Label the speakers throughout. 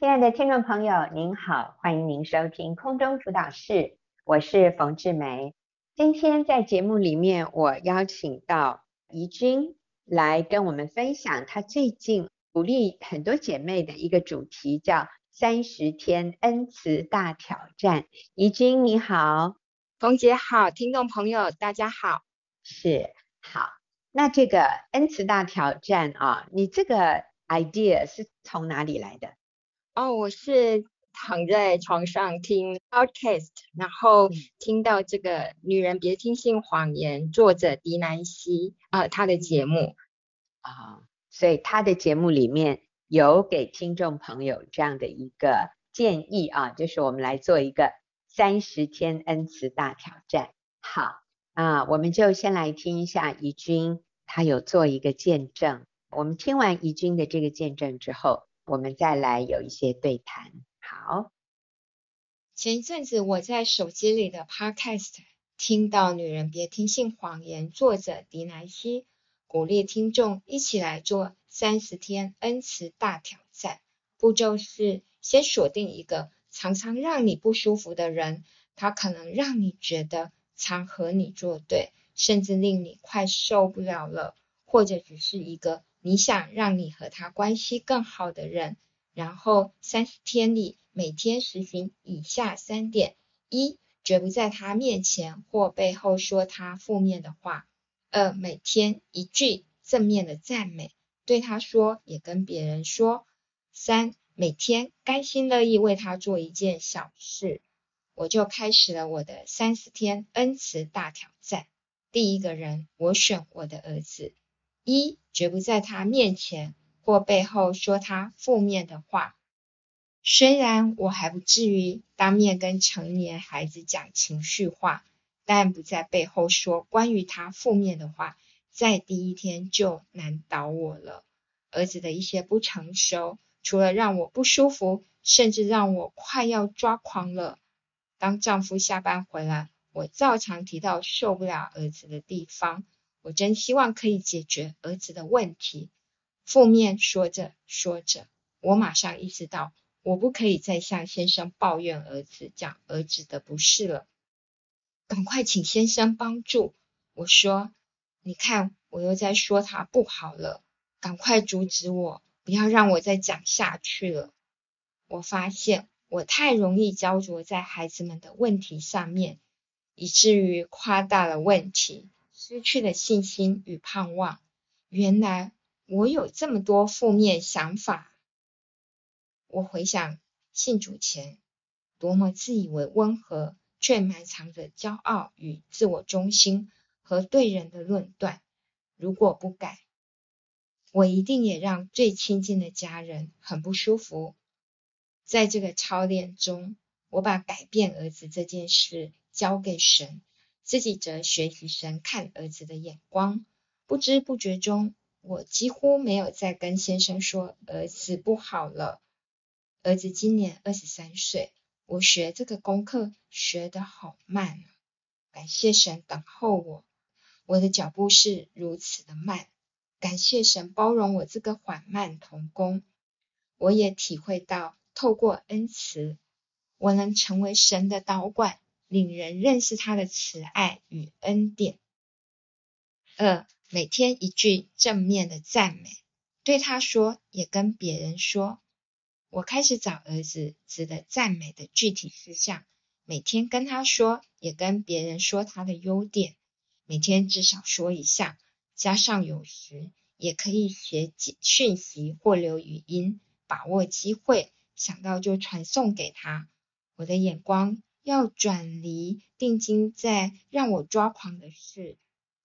Speaker 1: 亲爱的听众朋友，您好，欢迎您收听空中辅导室，我是冯志梅。今天在节目里面，我邀请到怡君来跟我们分享她最近鼓励很多姐妹的一个主题，叫三十天恩慈大挑战。怡君你好，
Speaker 2: 冯姐好，听众朋友大家好，
Speaker 1: 是好。那这个恩慈大挑战啊，你这个 idea 是从哪里来的？
Speaker 2: 哦，我是躺在床上听 podcast，然后听到这个《女人别听信谎言》，作者狄南希啊，她的节目
Speaker 1: 啊，所以她的节目里面有给听众朋友这样的一个建议啊，就是我们来做一个三十天恩慈大挑战。好啊，我们就先来听一下怡君，她有做一个见证。我们听完怡君的这个见证之后。我们再来有一些对谈。好，
Speaker 2: 前一阵子我在手机里的 Podcast 听到《女人别听信谎言》，作者迪南希鼓励听众一起来做三十天恩慈大挑战。步骤是先锁定一个常常让你不舒服的人，他可能让你觉得常和你作对，甚至令你快受不了了，或者只是一个。你想让你和他关系更好的人，然后三十天里每天实行以下三点：一、绝不在他面前或背后说他负面的话；二、每天一句正面的赞美，对他说也跟别人说；三、每天甘心乐意为他做一件小事。我就开始了我的三十天恩慈大挑战。第一个人，我选我的儿子。一、绝不在他面前或背后说他负面的话。虽然我还不至于当面跟成年孩子讲情绪话，但不在背后说关于他负面的话，在第一天就难倒我了。儿子的一些不成熟，除了让我不舒服，甚至让我快要抓狂了。当丈夫下班回来，我照常提到受不了儿子的地方。我真希望可以解决儿子的问题。负面说着说着，我马上意识到，我不可以再向先生抱怨儿子，讲儿子的不是了。赶快请先生帮助。我说：“你看，我又在说他不好了，赶快阻止我，不要让我再讲下去了。”我发现我太容易焦灼在孩子们的问题上面，以至于夸大了问题。失去了信心与盼望。原来我有这么多负面想法。我回想信主前，多么自以为温和，却埋藏着骄傲与自我中心和对人的论断。如果不改，我一定也让最亲近的家人很不舒服。在这个操练中，我把改变儿子这件事交给神。自己则学习神看儿子的眼光，不知不觉中，我几乎没有再跟先生说儿子不好了。儿子今年二十三岁，我学这个功课学得好慢，感谢神等候我，我的脚步是如此的慢，感谢神包容我这个缓慢童工。我也体会到，透过恩慈，我能成为神的导管。令人认识他的慈爱与恩典。二，每天一句正面的赞美，对他说，也跟别人说。我开始找儿子值得赞美的具体事项，每天跟他说，也跟别人说他的优点。每天至少说一下，加上有时也可以写讯息或留语音，把握机会，想到就传送给他。我的眼光。要转离定睛在让我抓狂的事，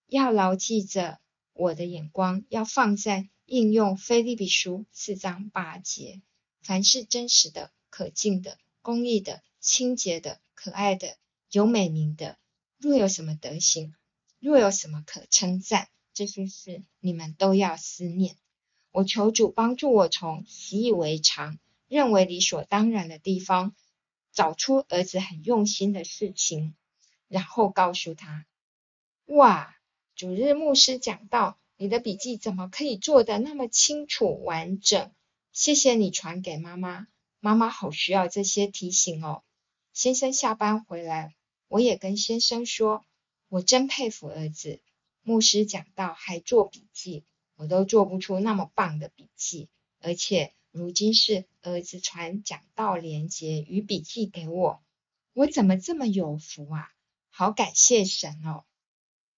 Speaker 2: 要牢记着我的眼光要放在应用腓立比书四章八节，凡是真实的、可敬的、公义的、清洁的、可爱的、有美名的，若有什么德行，若有什么可称赞，这些事你们都要思念。我求主帮助我从习以为常、认为理所当然的地方。找出儿子很用心的事情，然后告诉他：“哇，主日牧师讲道，你的笔记怎么可以做得那么清楚完整？谢谢你传给妈妈，妈妈好需要这些提醒哦。先生下班回来，我也跟先生说，我真佩服儿子。牧师讲道还做笔记，我都做不出那么棒的笔记，而且如今是儿子传讲道连结与笔记给我，我怎么这么有福啊？好感谢神哦！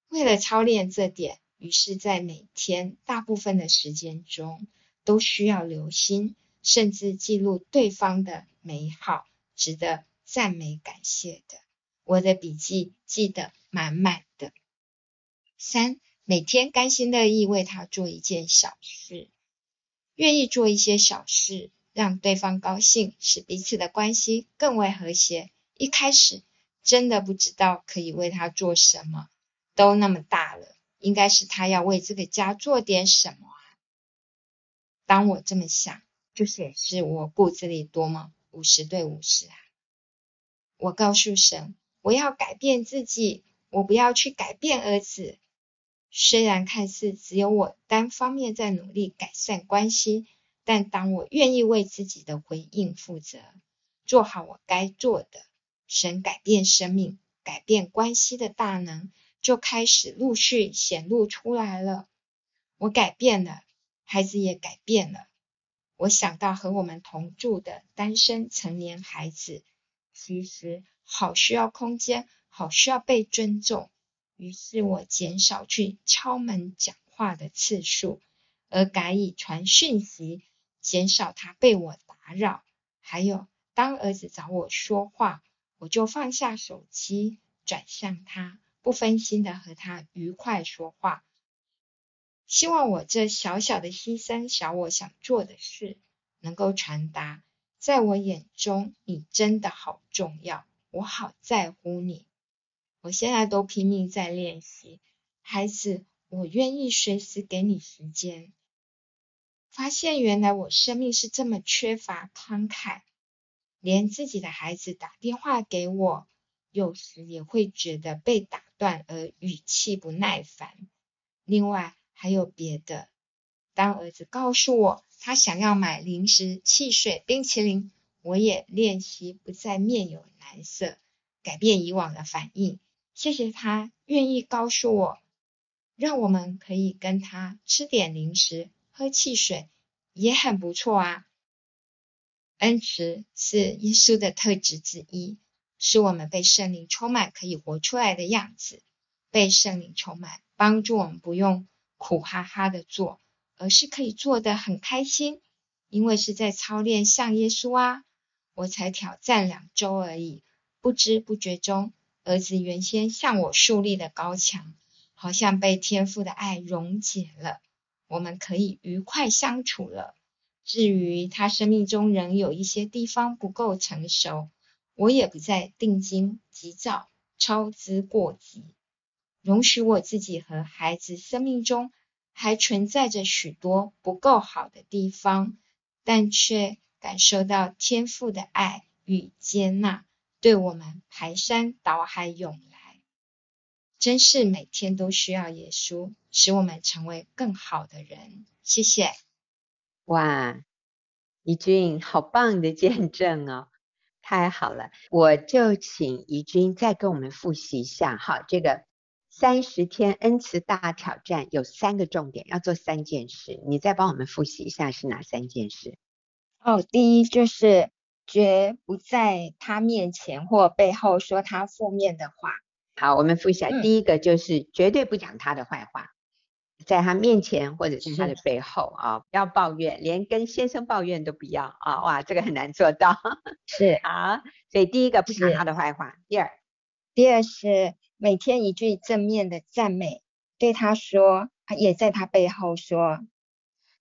Speaker 2: 为了操练这点，于是，在每天大部分的时间中，都需要留心，甚至记录对方的美好，值得赞美感谢的。我的笔记记得满满的。三，每天甘心乐意为他做一件小事，愿意做一些小事，让对方高兴，使彼此的关系更为和谐。一开始真的不知道可以为他做什么，都那么大了，应该是他要为这个家做点什么啊。当我这么想，就显示我骨子里多么五十对五十啊！我告诉神，我要改变自己，我不要去改变儿子。虽然看似只有我单方面在努力改善关系，但当我愿意为自己的回应负责，做好我该做的，神改变生命、改变关系的大能就开始陆续显露出来了。我改变了，孩子也改变了。我想到和我们同住的单身成年孩子，其实好需要空间，好需要被尊重。于是我减少去敲门讲话的次数，而改以传讯息，减少他被我打扰。还有，当儿子找我说话，我就放下手机，转向他，不分心的和他愉快说话。希望我这小小的牺牲，小我想做的事，能够传达，在我眼中，你真的好重要，我好在乎你。我现在都拼命在练习，孩子，我愿意随时给你时间。发现原来我生命是这么缺乏慷慨，连自己的孩子打电话给我，有时也会觉得被打断而语气不耐烦。另外还有别的，当儿子告诉我他想要买零食、汽水、冰淇淋，我也练习不再面有难色，改变以往的反应。谢谢他愿意告诉我，让我们可以跟他吃点零食、喝汽水，也很不错啊。恩慈是耶稣的特质之一，是我们被圣灵充满可以活出来的样子。被圣灵充满，帮助我们不用苦哈哈的做，而是可以做得很开心，因为是在操练像耶稣啊。我才挑战两周而已，不知不觉中。儿子原先向我树立的高墙，好像被天父的爱溶解了，我们可以愉快相处了。至于他生命中仍有一些地方不够成熟，我也不再定睛急躁、操之过急，容许我自己和孩子生命中还存在着许多不够好的地方，但却感受到天父的爱与接纳。对我们排山倒海涌来，真是每天都需要耶稣，使我们成为更好的人。谢谢。
Speaker 1: 哇，怡君好棒的见证哦，太好了！我就请怡君再跟我们复习一下哈，这个三十天恩慈大挑战有三个重点，要做三件事，你再帮我们复习一下是哪三件事？
Speaker 2: 哦，第一就是。绝不在他面前或背后说他负面的话。
Speaker 1: 好，我们复习一下，嗯、第一个就是绝对不讲他的坏话，在他面前或者是他的背后啊，不要抱怨，连跟先生抱怨都不要啊！哇，这个很难做到。
Speaker 2: 是
Speaker 1: 啊，所以第一个不讲他的坏话。第二，
Speaker 2: 第二是每天一句正面的赞美，对他说，也在他背后说，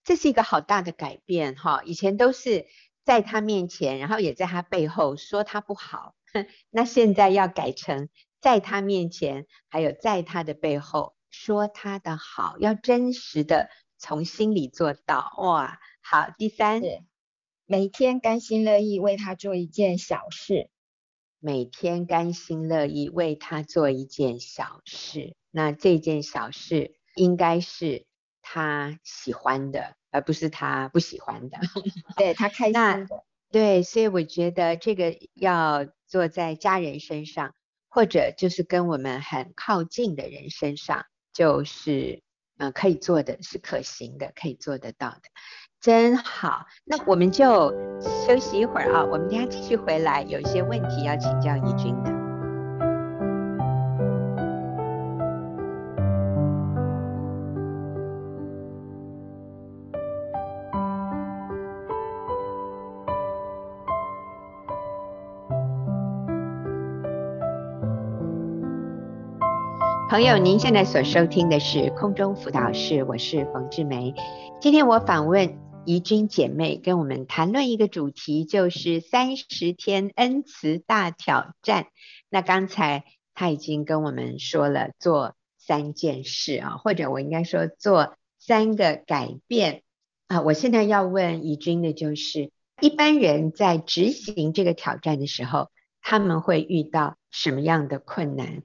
Speaker 1: 这是一个好大的改变哈，以前都是。在他面前，然后也在他背后说他不好。那现在要改成在他面前，还有在他的背后说他的好，要真实的从心里做到。哇，好。第三，
Speaker 2: 每天甘心乐意为他做一件小事。
Speaker 1: 每天甘心乐意为他做一件小事，那这件小事应该是他喜欢的。而不是他不喜欢的，
Speaker 2: 对他开心的，
Speaker 1: 对，所以我觉得这个要做在家人身上，或者就是跟我们很靠近的人身上，就是嗯、呃、可以做的是可行的，可以做得到的，真好。那我们就休息一会儿啊，我们等下继续回来，有一些问题要请教怡君的。朋友，您现在所收听的是空中辅导室，我是冯志梅。今天我访问怡君姐妹，跟我们谈论一个主题，就是三十天恩慈大挑战。那刚才她已经跟我们说了，做三件事啊，或者我应该说做三个改变啊。我现在要问怡君的就是，一般人在执行这个挑战的时候，他们会遇到什么样的困难？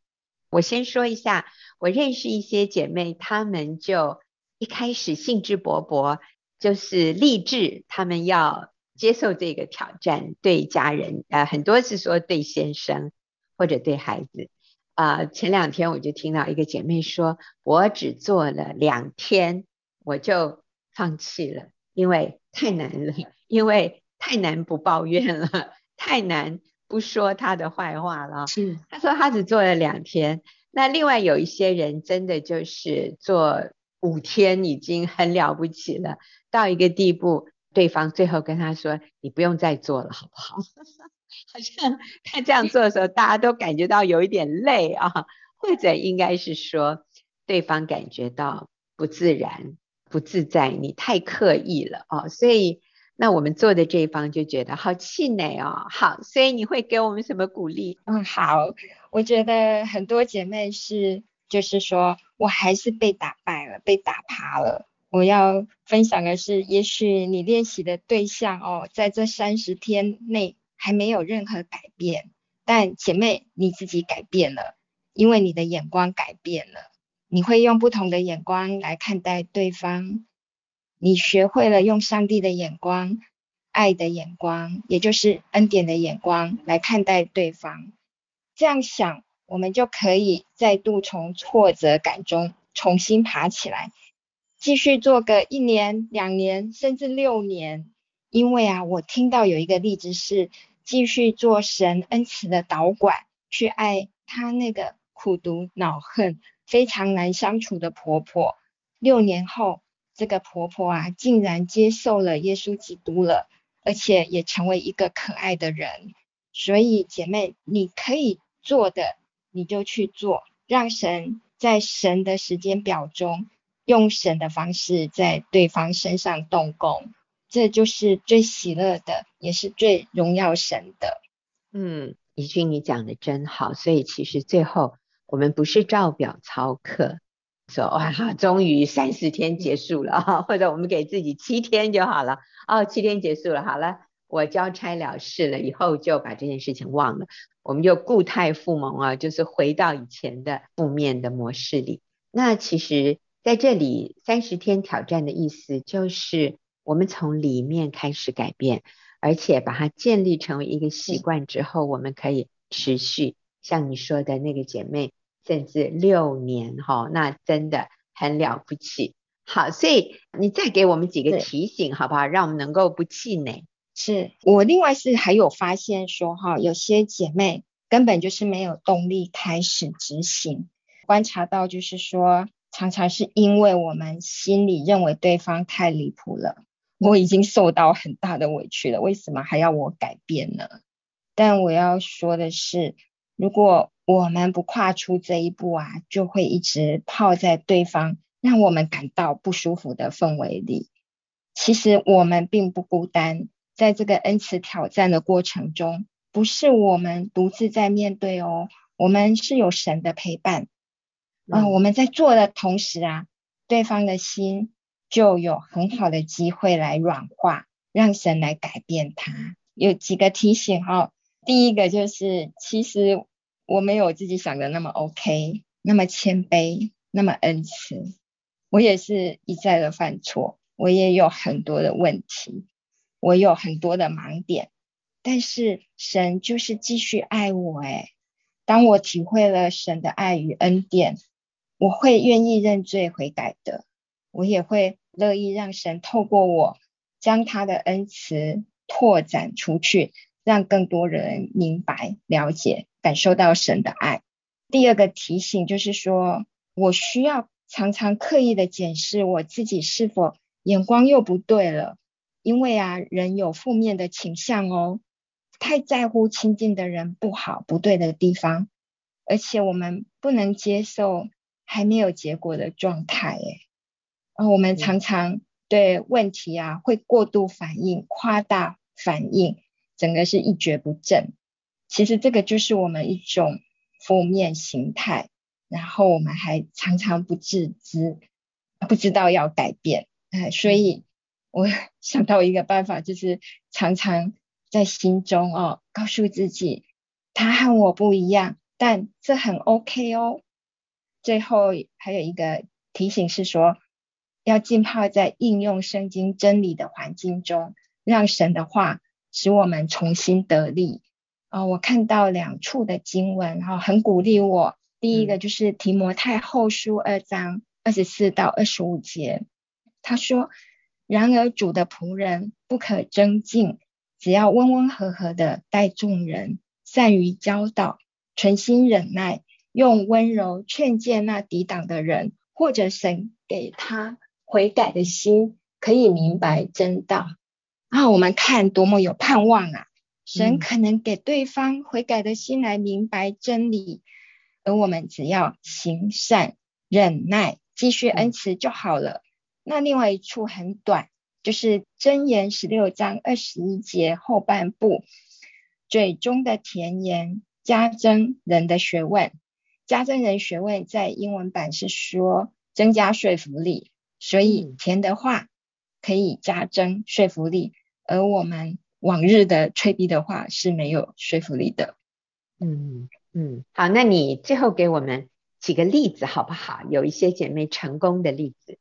Speaker 1: 我先说一下，我认识一些姐妹，她们就一开始兴致勃勃，就是立志，她们要接受这个挑战，对家人，呃，很多是说对先生或者对孩子，啊、呃，前两天我就听到一个姐妹说，我只做了两天，我就放弃了，因为太难了，因为太难不抱怨了，太难。不说他的坏话了。是，他说他只做了两天。那另外有一些人真的就是做五天已经很了不起了，到一个地步，对方最后跟他说：“你不用再做了，好不好？” 好像他这样做的时候，大家都感觉到有一点累啊，或者应该是说对方感觉到不自然、不自在，你太刻意了啊，所以。那我们做的这一方就觉得好气馁哦，好，所以你会给我们什么鼓励？
Speaker 3: 嗯，好，我觉得很多姐妹是，就是说我还是被打败了，被打趴了。我要分享的是，也许你练习的对象哦，在这三十天内还没有任何改变，但姐妹你自己改变了，因为你的眼光改变了，你会用不同的眼光来看待对方。你学会了用上帝的眼光、爱的眼光，也就是恩典的眼光来看待对方。这样想，我们就可以再度从挫折感中重新爬起来，继续做个一年、两年，甚至六年。因为啊，我听到有一个例子是，继续做神恩慈的导管，去爱她那个苦读、恼恨、非常难相处的婆婆。六年后。这个婆婆啊，竟然接受了耶稣基督了，而且也成为一个可爱的人。所以姐妹，你可以做的，你就去做，让神在神的时间表中，用神的方式在对方身上动工，这就是最喜乐的，也是最荣耀神的。
Speaker 1: 嗯，怡君你讲的真好。所以其实最后我们不是照表操课。说哇，终于三十天结束了啊，或者我们给自己七天就好了哦，七天结束了，好了，我交差了事了，以后就把这件事情忘了，我们就故态复萌啊，就是回到以前的负面的模式里。那其实在这里三十天挑战的意思就是，我们从里面开始改变，而且把它建立成为一个习惯之后，我们可以持续，像你说的那个姐妹。甚至六年哈，那真的很了不起。好，所以你再给我们几个提醒好不好？让我们能够不气馁。
Speaker 3: 是我另外是还有发现说哈，有些姐妹根本就是没有动力开始执行。观察到就是说，常常是因为我们心里认为对方太离谱了，我已经受到很大的委屈了，为什么还要我改变呢？但我要说的是，如果我们不跨出这一步啊，就会一直泡在对方让我们感到不舒服的氛围里。其实我们并不孤单，在这个恩慈挑战的过程中，不是我们独自在面对哦，我们是有神的陪伴。嗯、呃，我们在做的同时啊，对方的心就有很好的机会来软化，让神来改变他。有几个提醒哈、哦，第一个就是其实。我没有自己想的那么 OK，那么谦卑，那么恩慈。我也是一再的犯错，我也有很多的问题，我有很多的盲点。但是神就是继续爱我。诶，当我体会了神的爱与恩典，我会愿意认罪悔改的。我也会乐意让神透过我，将他的恩慈拓展出去，让更多人明白、了解、感受到神的爱。第二个提醒就是说，我需要常常刻意的检视我自己是否眼光又不对了，因为啊，人有负面的倾向哦，太在乎亲近的人不好、不对的地方，而且我们不能接受还没有结果的状态，诶，啊，我们常常对问题啊会过度反应、夸大反应，整个是一蹶不振。其实这个就是我们一种。负面形态，然后我们还常常不自知，不知道要改变，哎，所以我 想到一个办法，就是常常在心中哦，告诉自己，他和我不一样，但这很 OK 哦。最后还有一个提醒是说，要浸泡在应用圣经真理的环境中，让神的话使我们重新得力。啊、哦，我看到两处的经文哈、哦，很鼓励我。第一个就是提摩太后书二章二十四到二十五节，他说：“然而主的仆人不可争竞，只要温温和和的待众人，善于教导，存心忍耐，用温柔劝诫那抵挡的人，或者神给他悔改的心，可以明白真道。”啊，我们看多么有盼望啊！神可能给对方悔改的心来明白真理，而我们只要行善、忍耐、继续恩慈就好了。那另外一处很短，就是箴言十六章二十一节后半部，嘴中的甜言加增人的学问，加增人学问在英文版是说增加说服力，所以甜的话可以加增说服力，而我们。往日的吹逼的话是没有说服力的。
Speaker 1: 嗯嗯，好，那你最后给我们几个例子好不好？有一些姐妹成功的例子。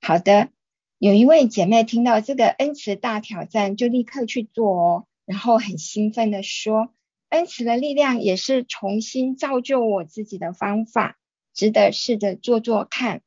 Speaker 3: 好的，有一位姐妹听到这个恩慈大挑战，就立刻去做哦，然后很兴奋的说：“恩慈的力量也是重新造就我自己的方法，值得试着做做看。”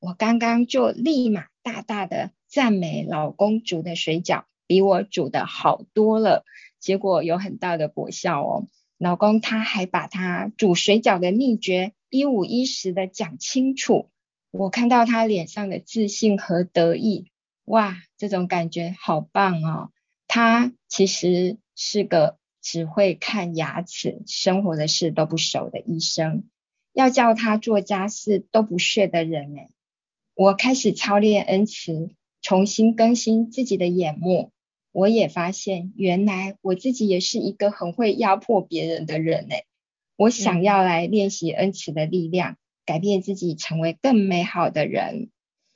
Speaker 3: 我刚刚就立马大大的赞美老公煮的水饺。比我煮的好多了，结果有很大的果效哦。老公他还把他煮水饺的秘诀一五一十的讲清楚，我看到他脸上的自信和得意，哇，这种感觉好棒哦。他其实是个只会看牙齿，生活的事都不熟的医生，要叫他做家事都不屑的人哎。我开始操练恩慈。重新更新自己的眼目，我也发现原来我自己也是一个很会压迫别人的人诶。我想要来练习恩慈的力量，改变自己，成为更美好的人。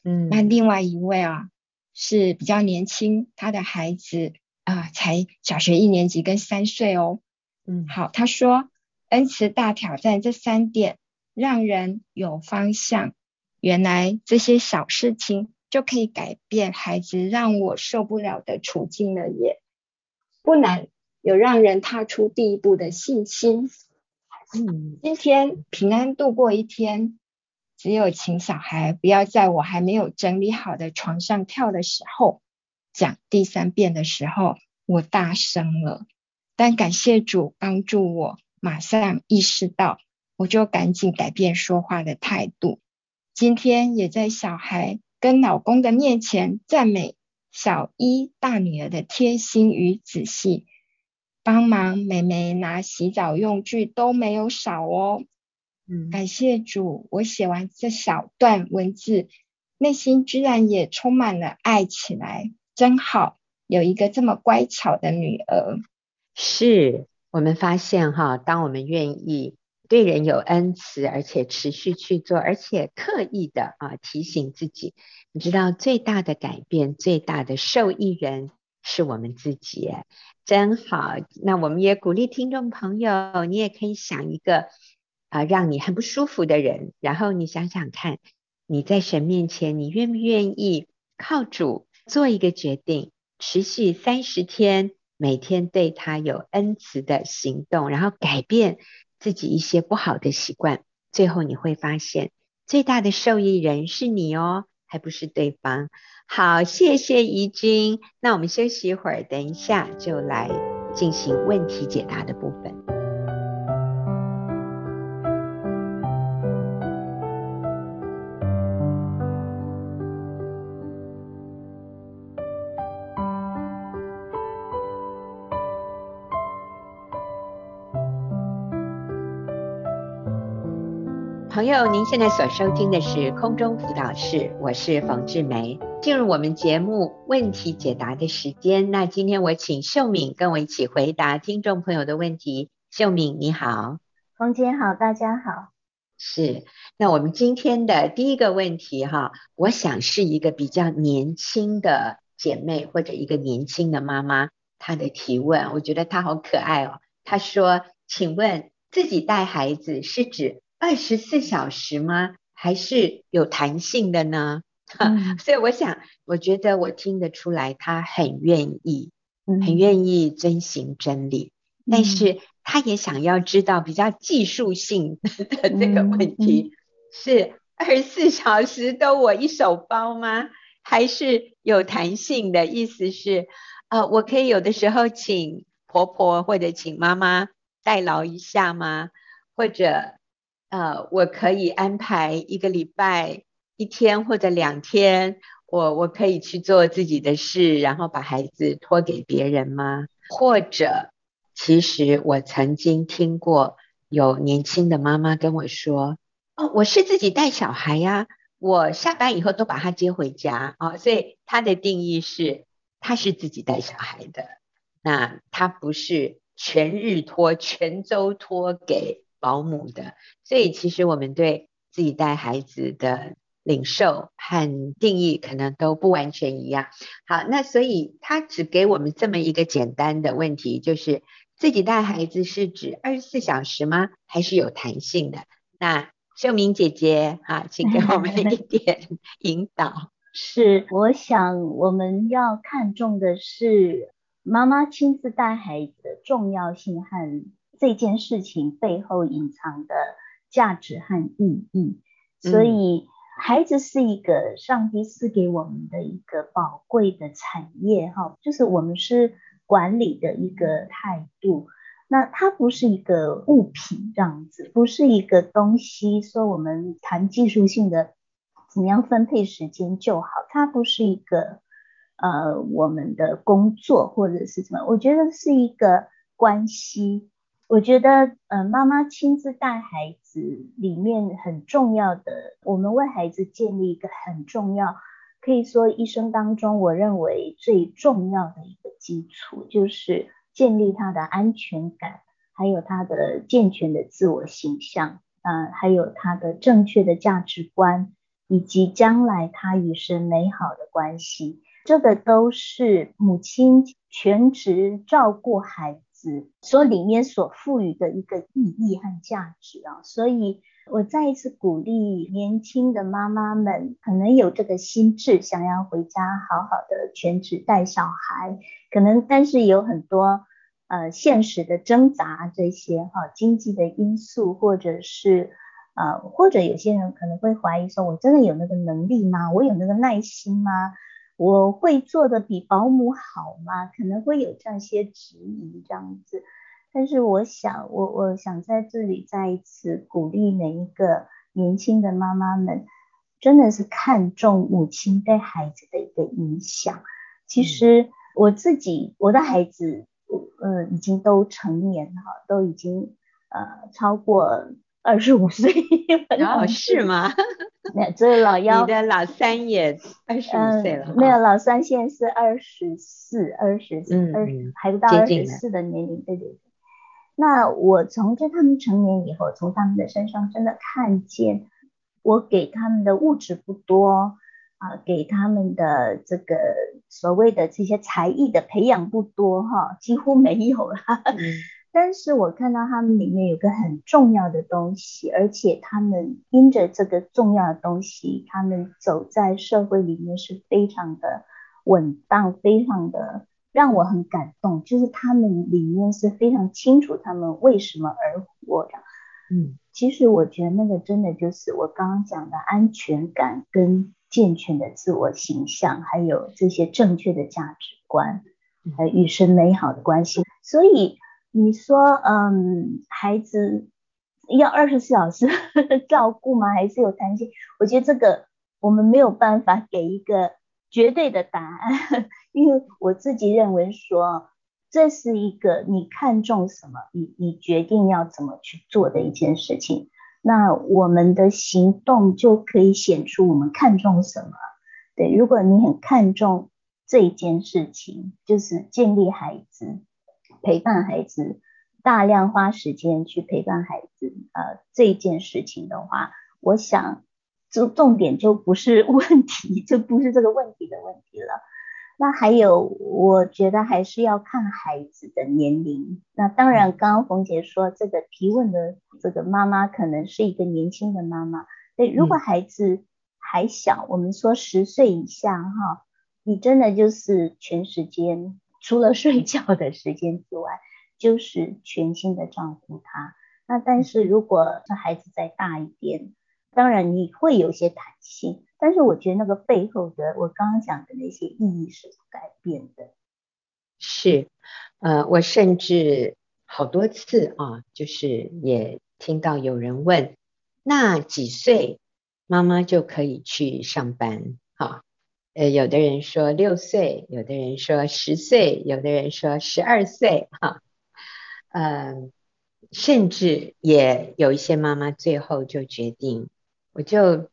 Speaker 3: 嗯，那另外一位啊是比较年轻，他的孩子啊才小学一年级跟三岁哦。嗯，好，他说恩慈大挑战这三点让人有方向。原来这些小事情。就可以改变孩子让我受不了的处境了耶，不难，有让人踏出第一步的信心。嗯，今天平安度过一天，只有请小孩不要在我还没有整理好的床上跳的时候讲第三遍的时候，我大声了，但感谢主帮助我，马上意识到，我就赶紧改变说话的态度。今天也在小孩。跟老公的面前赞美小一大女儿的贴心与仔细，帮忙妹妹拿洗澡用具都没有少哦。嗯，感谢主，我写完这小段文字，内心居然也充满了爱起来，真好，有一个这么乖巧的女儿。
Speaker 1: 是我们发现哈，当我们愿意。对人有恩慈，而且持续去做，而且刻意的啊提醒自己，你知道最大的改变、最大的受益人是我们自己，真好。那我们也鼓励听众朋友，你也可以想一个啊让你很不舒服的人，然后你想想看，你在神面前，你愿不愿意靠主做一个决定，持续三十天，每天对他有恩慈的行动，然后改变自己一些不好的习惯，最后你会发现最大的受益人是你哦，还不是对方。好，谢谢怡君。那我们休息一会儿，等一下就来进行问题解答的部分。友，您现在所收听的是空中辅导室，我是冯志梅。进入我们节目问题解答的时间，那今天我请秀敏跟我一起回答听众朋友的问题。秀敏你好，
Speaker 4: 冯姐好，大家好。
Speaker 1: 是，那我们今天的第一个问题哈，我想是一个比较年轻的姐妹或者一个年轻的妈妈，她的提问，我觉得她好可爱哦。她说：“请问自己带孩子是指？”二十四小时吗？还是有弹性的呢？嗯、所以我想，我觉得我听得出来，他很愿意，嗯、很愿意遵循真理，嗯、但是他也想要知道比较技术性的这个问题：是二十四小时都我一手包吗？还是有弹性的？意思是，呃，我可以有的时候请婆婆或者请妈妈代劳一下吗？或者？呃，我可以安排一个礼拜一天或者两天，我我可以去做自己的事，然后把孩子托给别人吗？或者，其实我曾经听过有年轻的妈妈跟我说：“哦，我是自己带小孩呀，我下班以后都把他接回家啊。”哦，所以他的定义是，他是自己带小孩的，那他不是全日托、全周托给。保姆的，所以其实我们对自己带孩子的领受和定义可能都不完全一样。好，那所以他只给我们这么一个简单的问题，就是自己带孩子是指二十四小时吗？还是有弹性的？那秀明姐姐啊，请给我们一点引导。
Speaker 4: 是，我想我们要看重的是妈妈亲自带孩子的重要性和。这件事情背后隐藏的价值和意义，所以孩子是一个上帝赐给我们的一个宝贵的产业，哈，就是我们是管理的一个态度。那它不是一个物品这样子，不是一个东西，说我们谈技术性的怎么样分配时间就好，它不是一个呃我们的工作或者是什么，我觉得是一个关系。我觉得，呃，妈妈亲自带孩子里面很重要的，我们为孩子建立一个很重要，可以说一生当中我认为最重要的一个基础，就是建立他的安全感，还有他的健全的自我形象，呃，还有他的正确的价值观，以及将来他与神美好的关系，这个都是母亲全职照顾孩所里面所赋予的一个意义和价值啊，所以我再一次鼓励年轻的妈妈们，可能有这个心智，想要回家好好的全职带小孩，可能但是有很多呃现实的挣扎，这些哈、啊、经济的因素，或者是呃或者有些人可能会怀疑说，我真的有那个能力吗？我有那个耐心吗？我会做的比保姆好吗？可能会有这样些质疑，这样子。但是我想，我我想在这里再一次鼓励每一个年轻的妈妈们，真的是看重母亲对孩子的一个影响。其实我自己，我的孩子，呃，已经都成年了，都已经呃超过。二十五岁，
Speaker 1: 然后是吗？
Speaker 4: 没有，这个老幺，
Speaker 1: 你的老三也二十五岁了。
Speaker 4: 没有，老三现在是二十四，二十四，二还不到二十四的年龄，对对对。那我从这他们成年以后，从他们的身上真的看见，我给他们的物质不多啊，给他们的这个所谓的这些才艺的培养不多哈，几乎没有了。嗯但是我看到他们里面有个很重要的东西，而且他们因着这个重要的东西，他们走在社会里面是非常的稳当，非常的让我很感动，就是他们里面是非常清楚他们为什么而活的。
Speaker 1: 嗯，
Speaker 4: 其实我觉得那个真的就是我刚刚讲的安全感跟健全的自我形象，还有这些正确的价值观，还有与神美好的关系。所以你说，嗯，孩子要二十四小时 照顾吗？还是有弹性？我觉得这个我们没有办法给一个绝对的答案，因为我自己认为说。这是一个你看重什么，你你决定要怎么去做的一件事情。那我们的行动就可以显出我们看重什么。对，如果你很看重这一件事情，就是建立孩子、陪伴孩子，大量花时间去陪伴孩子，呃，这件事情的话，我想，就重点就不是问题，就不是这个问题的问题了。那还有，我觉得还是要看孩子的年龄。那当然，刚刚冯姐说这个提问的这个妈妈可能是一个年轻的妈妈。对，如果孩子还小，我们说十岁以下哈，你真的就是全时间，除了睡觉的时间之外，就是全心的照顾他。那但是如果这孩子再大一点，当然你会有些弹性。但是我觉得那个背后的我刚刚讲的那些意义是不改变的。
Speaker 1: 是，呃，我甚至好多次啊，就是也听到有人问，那几岁妈妈就可以去上班？哈，呃，有的人说六岁，有的人说十岁，有的人说十二岁，哈，嗯，甚至也有一些妈妈最后就决定，我就。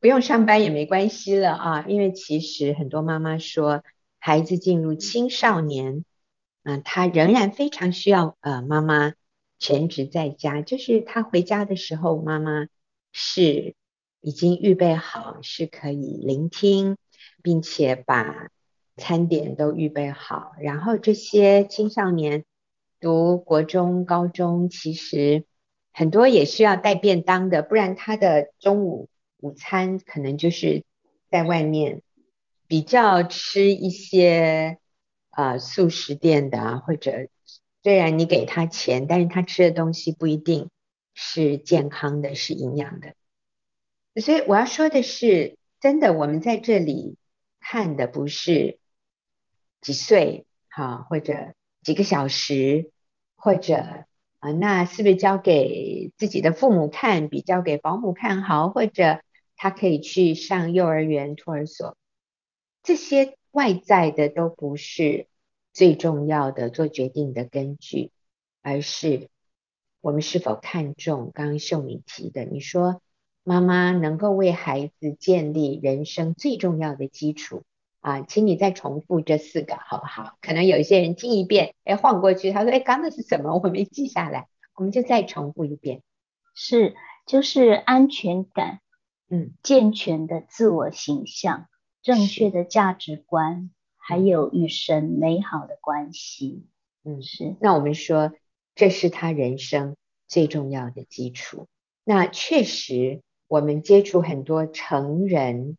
Speaker 1: 不用上班也没关系了啊，因为其实很多妈妈说，孩子进入青少年，嗯、他仍然非常需要呃妈妈全职在家，就是他回家的时候，妈妈是已经预备好，是可以聆听，并且把餐点都预备好。然后这些青少年读国中、高中，其实很多也需要带便当的，不然他的中午。午餐可能就是在外面比较吃一些呃速食店的，或者虽然你给他钱，但是他吃的东西不一定是健康的，是营养的。所以我要说的是，真的，我们在这里看的不是几岁哈，或者几个小时，或者。啊，那是不是交给自己的父母看比交给保姆看好？或者他可以去上幼儿园、托儿所，这些外在的都不是最重要的做决定的根据，而是我们是否看重刚刚秀敏提的。你说妈妈能够为孩子建立人生最重要的基础。啊，请你再重复这四个好不好？可能有一些人听一遍，哎，晃过去，他说，哎，刚刚是什么？我没记下来，我们就再重复一遍。
Speaker 4: 是，就是安全感，
Speaker 1: 嗯，
Speaker 4: 健全的自我形象，正确的价值观，还有与神美好的关系。
Speaker 1: 嗯，是。那我们说，这是他人生最重要的基础。那确实，我们接触很多成人，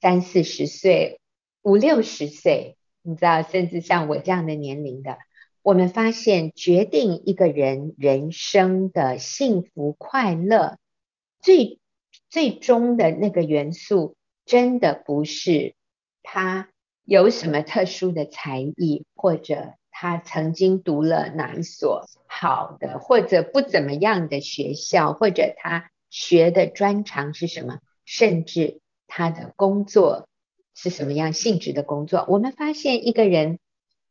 Speaker 1: 三四十岁。五六十岁，你知道，甚至像我这样的年龄的，我们发现决定一个人人生的幸福快乐，最最终的那个元素，真的不是他有什么特殊的才艺，或者他曾经读了哪一所好的，或者不怎么样的学校，或者他学的专长是什么，甚至他的工作。是什么样性质的工作？我们发现一个人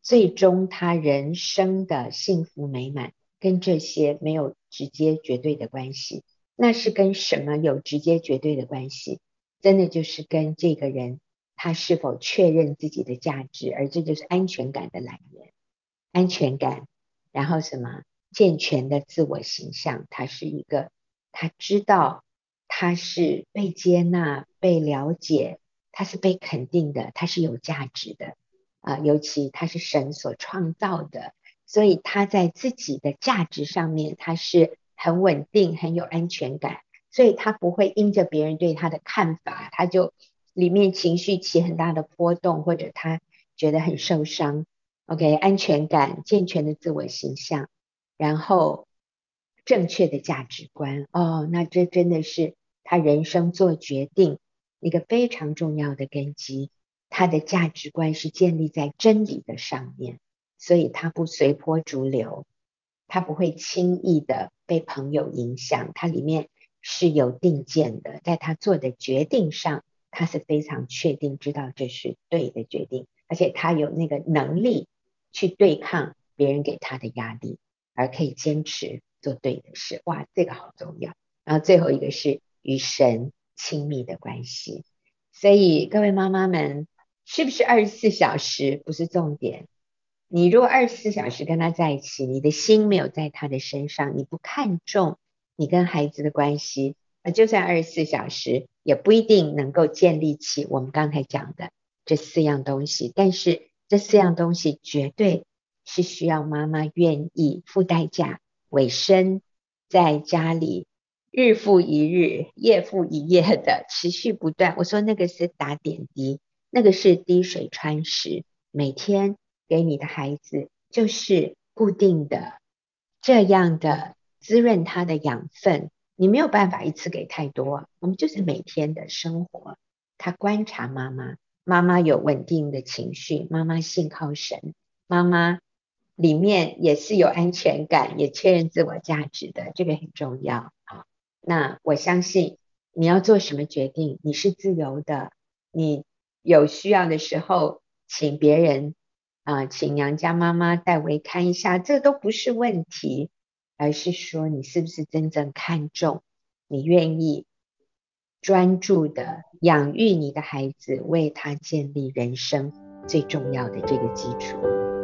Speaker 1: 最终他人生的幸福美满，跟这些没有直接绝对的关系。那是跟什么有直接绝对的关系？真的就是跟这个人他是否确认自己的价值，而这就是安全感的来源。安全感，然后什么？健全的自我形象，他是一个，他知道他是被接纳、被了解。他是被肯定的，他是有价值的。啊、尤其他是神所创造的，所以他在自己的价值上面，他是很稳定、很有安全感，所以他不会因着别人对他的看法，他就里面情绪起很大的波动，或者他觉得很受伤。OK，安全感、健全的自我形象，然后正确的价值观。哦，那这真的是他人生做决定一个非常重要的根基。他的价值观是建立在真理的上面，所以他不随波逐流，他不会轻易的被朋友影响，他里面是有定见的，在他做的决定上，他是非常确定，知道这是对的决定，而且他有那个能力。去对抗别人给他的压力，而可以坚持做对的事。哇，这个好重要。然后最后一个是与神亲密的关系。所以各位妈妈们，是不是二十四小时不是重点？你如果二十四小时跟他在一起，你的心没有在他的身上，你不看重你跟孩子的关系，那就算二十四小时，也不一定能够建立起我们刚才讲的这四样东西。但是。这四样东西绝对是需要妈妈愿意付代价，委身在家里，日复一日、夜复一夜的持续不断。我说那个是打点滴，那个是滴水穿石，每天给你的孩子就是固定的这样的滋润他的养分。你没有办法一次给太多，我们就是每天的生活，他观察妈妈。妈妈有稳定的情绪，妈妈信靠神，妈妈里面也是有安全感，也确认自我价值的，这个很重要啊。那我相信你要做什么决定，你是自由的。你有需要的时候，请别人啊，请娘家妈妈代为看一下，这都不是问题，而是说你是不是真正看重，你愿意。专注的养育你的孩子，为他建立人生最重要的这个基础。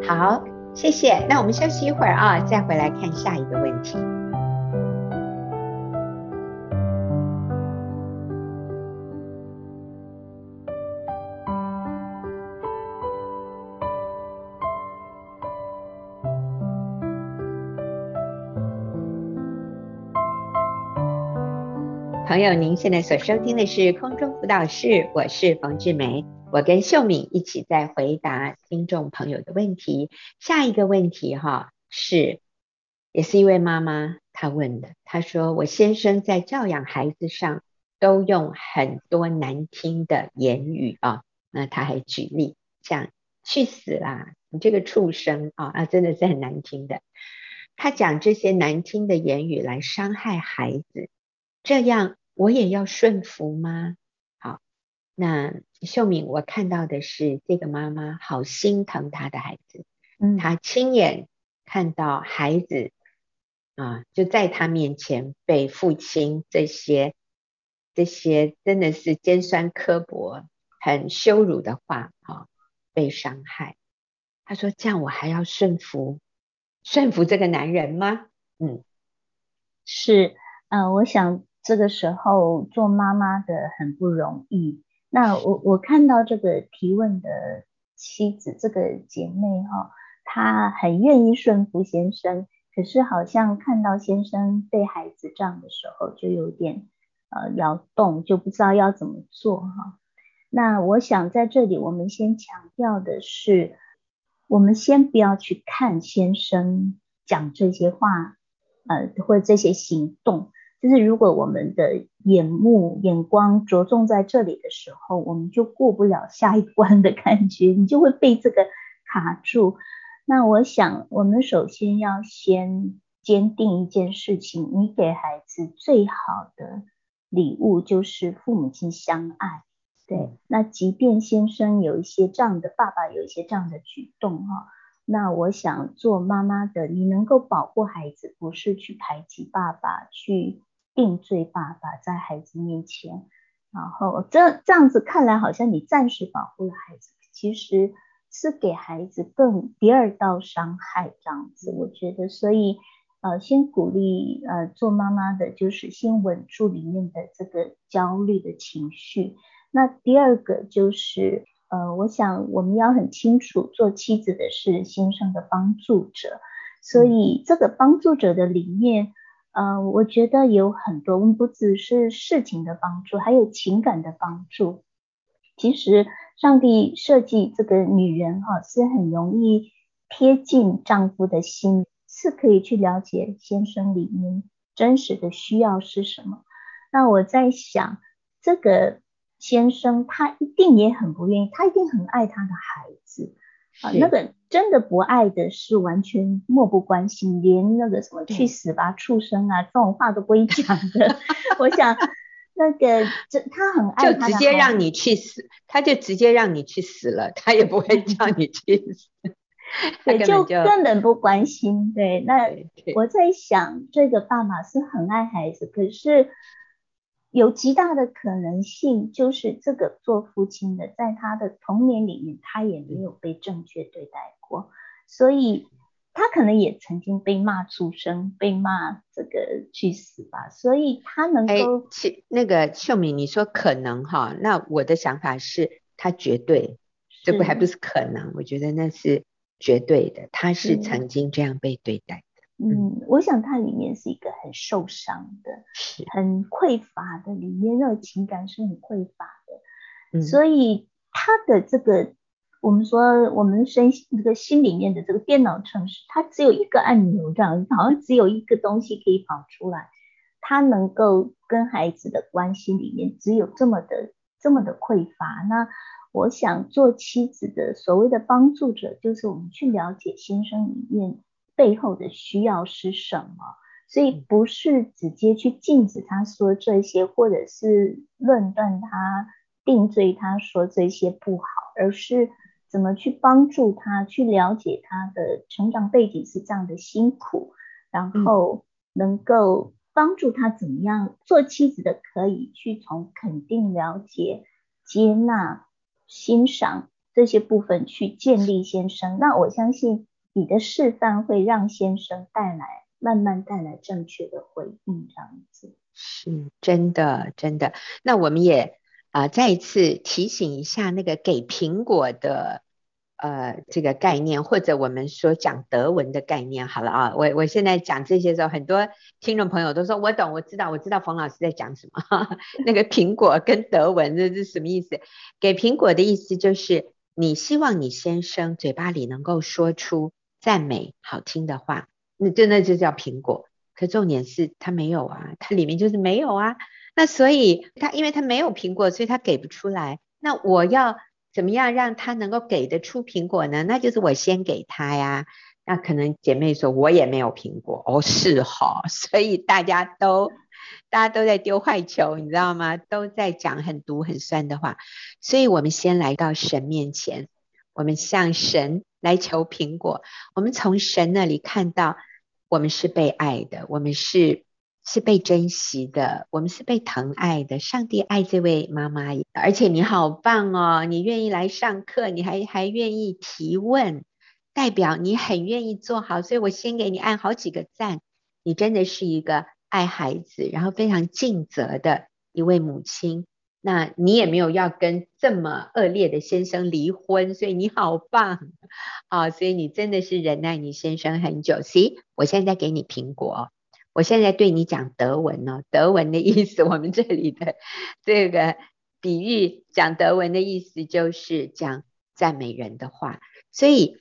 Speaker 1: 好，谢谢。那我们休息一会儿啊，再回来看下一个问题。朋友，您现在所收听的是空中辅导室，我是冯志梅，我跟秀敏一起在回答听众朋友的问题。下一个问题哈是，也是一位妈妈她问的，她说我先生在教养孩子上都用很多难听的言语啊，那他还举例像去死啦，你这个畜生啊，啊真的是很难听的。他讲这些难听的言语来伤害孩子，这样。我也要顺服吗？好，那秀敏，我看到的是这个妈妈好心疼她的孩子，嗯，她亲眼看到孩子啊，就在她面前被父亲这些这些真的是尖酸刻薄、很羞辱的话，啊，被伤害。她说：“这样我还要顺服顺服这个男人吗？”嗯，
Speaker 4: 是，呃，我想。这个时候做妈妈的很不容易。那我我看到这个提问的妻子，这个姐妹哈，她很愿意顺服先生，可是好像看到先生对孩子这样的时候，就有点呃摇动，就不知道要怎么做哈。那我想在这里，我们先强调的是，我们先不要去看先生讲这些话，呃，或者这些行动。就是如果我们的眼目眼光着重在这里的时候，我们就过不了下一关的感觉，你就会被这个卡住。那我想，我们首先要先坚定一件事情：你给孩子最好的礼物就是父母亲相爱。对，那即便先生有一些这样的，爸爸有一些这样的举动哈。那我想做妈妈的，你能够保护孩子，不是去排挤爸爸，去定罪爸爸在孩子面前。然后这这样子看来，好像你暂时保护了孩子，其实是给孩子更第二道伤害。这样子，我觉得，所以呃，先鼓励呃做妈妈的，就是先稳住里面的这个焦虑的情绪。那第二个就是。呃，我想我们要很清楚，做妻子的是先生的帮助者，所以这个帮助者的里面，呃，我觉得有很多，我们不只是事情的帮助，还有情感的帮助。其实上帝设计这个女人哈，是很容易贴近丈夫的心，是可以去了解先生里面真实的需要是什么。那我在想，这个先生他一定也很不愿意，他一定很爱他的孩子啊。那个真的不爱的是完全漠不关心，连那个什么去死吧畜生啊这种话都不会讲的。我想。那个，这他很爱他，
Speaker 1: 就直接让你去死，他就直接让你去死了，他也不会叫你去死，
Speaker 4: 对，就根本不关心。对，那我在想，这个爸爸是很爱孩子，可是有极大的可能性，就是这个做父亲的，在他的童年里面，他也没有被正确对待过，所以。他可能也曾经被骂出生，被骂这个去死吧，所以他能够。
Speaker 1: 其那个秀敏，你说可能哈，那我的想法是，他绝对，这不还不是可能，我觉得那是绝对的，他是曾经这样被对待的。
Speaker 4: 嗯，我想他里面是一个很受伤的，
Speaker 1: 是
Speaker 4: 很匮乏的，里面那个情感是很匮乏的，嗯，所以他的这个。我们说，我们身这个心里面的这个电脑程式，它只有一个按钮，这样好像只有一个东西可以跑出来。他能够跟孩子的关系里面只有这么的这么的匮乏。那我想做妻子的所谓的帮助者，就是我们去了解先生里面背后的需要是什么。所以不是直接去禁止他说这些，或者是论断他、定罪他说这些不好，而是。怎么去帮助他，去了解他的成长背景是这样的辛苦，然后能够帮助他怎么样做妻子的，可以去从肯定、了解、接纳、欣赏这些部分去建立先生。那我相信你的示范会让先生带来慢慢带来正确的回应，这样子
Speaker 1: 是真的，真的。那我们也啊、呃、再一次提醒一下那个给苹果的。呃，这个概念或者我们说讲德文的概念，好了啊，我我现在讲这些时候，很多听众朋友都说我懂，我知道，我知道冯老师在讲什么。哈哈，那个苹果跟德文这是什么意思？给苹果的意思就是你希望你先生嘴巴里能够说出赞美好听的话，那就那就叫苹果。可重点是它没有啊，它里面就是没有啊。那所以它因为它没有苹果，所以它给不出来。那我要。怎么样让他能够给得出苹果呢？那就是我先给他呀。那可能姐妹说，我也没有苹果哦，是哈，所以大家都大家都在丢坏球，你知道吗？都在讲很毒很酸的话。所以我们先来到神面前，我们向神来求苹果。我们从神那里看到，我们是被爱的，我们是。是被珍惜的，我们是被疼爱的。上帝爱这位妈妈，而且你好棒哦！你愿意来上课，你还还愿意提问，代表你很愿意做好。所以我先给你按好几个赞。你真的是一个爱孩子，然后非常尽责的一位母亲。那你也没有要跟这么恶劣的先生离婚，所以你好棒啊！所以你真的是忍耐你先生很久。行，我现在给你苹果。我现在对你讲德文哦，德文的意思，我们这里的这个比喻讲德文的意思就是讲赞美人的话，所以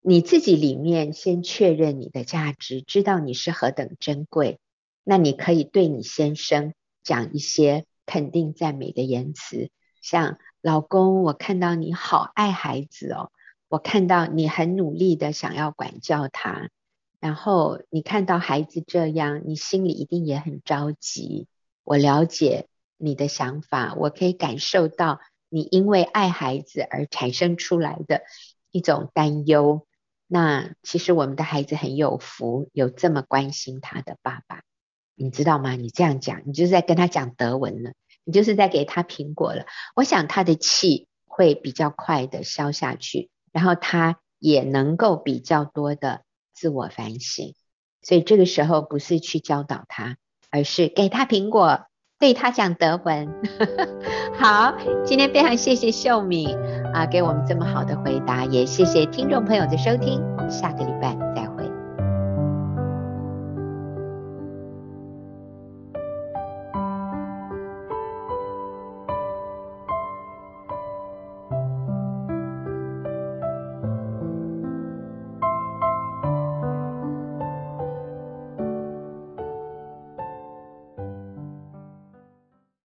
Speaker 1: 你自己里面先确认你的价值，知道你是何等珍贵，那你可以对你先生讲一些肯定赞美的言辞，像老公，我看到你好爱孩子哦，我看到你很努力的想要管教他。然后你看到孩子这样，你心里一定也很着急。我了解你的想法，我可以感受到你因为爱孩子而产生出来的一种担忧。那其实我们的孩子很有福，有这么关心他的爸爸，你知道吗？你这样讲，你就是在跟他讲德文了，你就是在给他苹果了。我想他的气会比较快的消下去，然后他也能够比较多的。自我反省，所以这个时候不是去教导他，而是给他苹果，对他讲德文。好，今天非常谢谢秀敏啊，给我们这么好的回答，也谢谢听众朋友的收听，下个礼拜再。